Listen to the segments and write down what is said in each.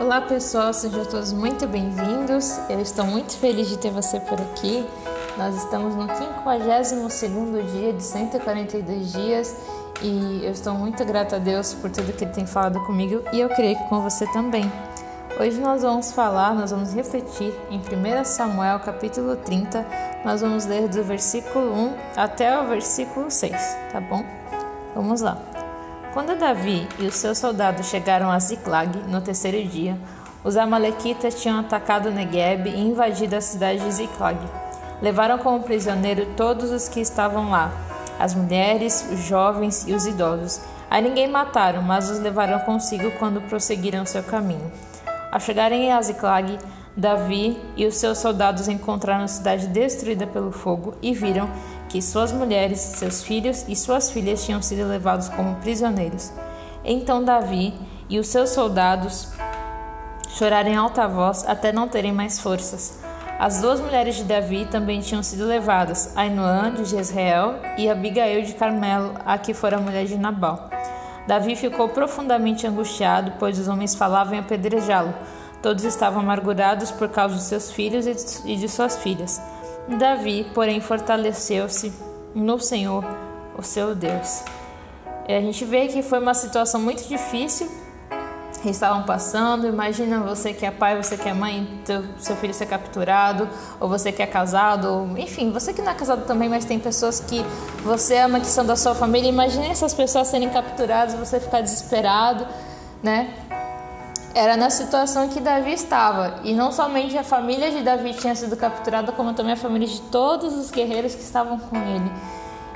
Olá pessoal, sejam todos muito bem-vindos. Eu estou muito feliz de ter você por aqui. Nós estamos no 52 dia de 142 dias e eu estou muito grata a Deus por tudo que Ele tem falado comigo e eu creio que com você também. Hoje nós vamos falar, nós vamos refletir em 1 Samuel capítulo 30, nós vamos ler do versículo 1 até o versículo 6, tá bom? Vamos lá. Quando Davi e os seus soldados chegaram a Ziklag no terceiro dia, os amalequitas tinham atacado Negueb e invadido a cidade de Ziklag. Levaram como prisioneiro todos os que estavam lá, as mulheres, os jovens e os idosos. A ninguém mataram, mas os levaram consigo quando prosseguiram seu caminho. Ao chegarem a Ziklag, Davi e os seus soldados encontraram a cidade destruída pelo fogo e viram que suas mulheres, seus filhos e suas filhas tinham sido levados como prisioneiros. Então Davi e os seus soldados choraram em alta voz até não terem mais forças. As duas mulheres de Davi também tinham sido levadas, Ainoã de Jezreel e Abigail de Carmelo, a que fora mulher de Nabal. Davi ficou profundamente angustiado, pois os homens falavam em apedrejá-lo. Todos estavam amargurados por causa de seus filhos e de suas filhas. Davi, porém, fortaleceu-se no Senhor, o seu Deus. E a gente vê que foi uma situação muito difícil que estavam passando. Imagina você que é pai, você que é mãe, teu, seu filho ser capturado, ou você que é casado, ou, enfim, você que não é casado também, mas tem pessoas que você ama que são da sua família. Imagine essas pessoas serem capturadas, você ficar desesperado, né? Era na situação que Davi estava. E não somente a família de Davi tinha sido capturada, como também a família de todos os guerreiros que estavam com ele.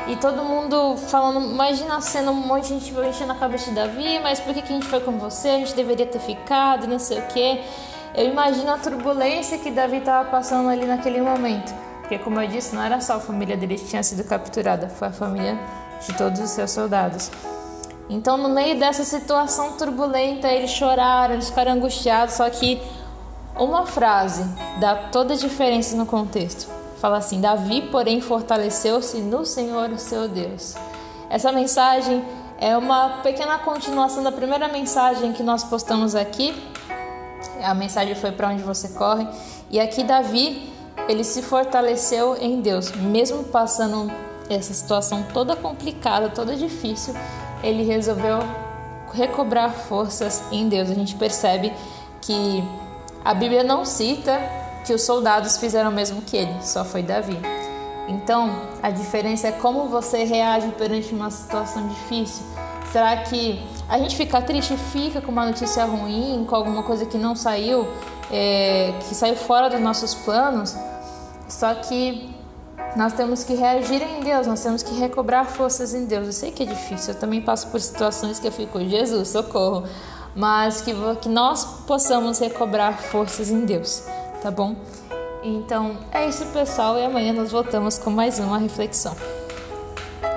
E todo mundo falando, imagina sendo um monte de gente enchendo a cabeça de Davi, mas por que, que a gente foi com você? A gente deveria ter ficado, não sei o quê. Eu imagino a turbulência que Davi estava passando ali naquele momento. Porque, como eu disse, não era só a família dele que tinha sido capturada, foi a família de todos os seus soldados. Então, no meio dessa situação turbulenta, eles choraram, eles ficaram angustiados. Só que uma frase dá toda a diferença no contexto. Fala assim: Davi, porém, fortaleceu-se no Senhor, o seu Deus. Essa mensagem é uma pequena continuação da primeira mensagem que nós postamos aqui. A mensagem foi para onde você corre. E aqui, Davi, ele se fortaleceu em Deus, mesmo passando essa situação toda complicada, toda difícil ele resolveu recobrar forças em Deus. A gente percebe que a Bíblia não cita que os soldados fizeram o mesmo que ele, só foi Davi. Então, a diferença é como você reage perante uma situação difícil. Será que a gente fica triste? Fica com uma notícia ruim, com alguma coisa que não saiu, é, que saiu fora dos nossos planos? Só que nós temos que reagir em Deus, nós temos que recobrar forças em Deus. Eu sei que é difícil, eu também passo por situações que eu fico, Jesus, socorro. Mas que, que nós possamos recobrar forças em Deus, tá bom? Então é isso, pessoal, e amanhã nós voltamos com mais uma reflexão.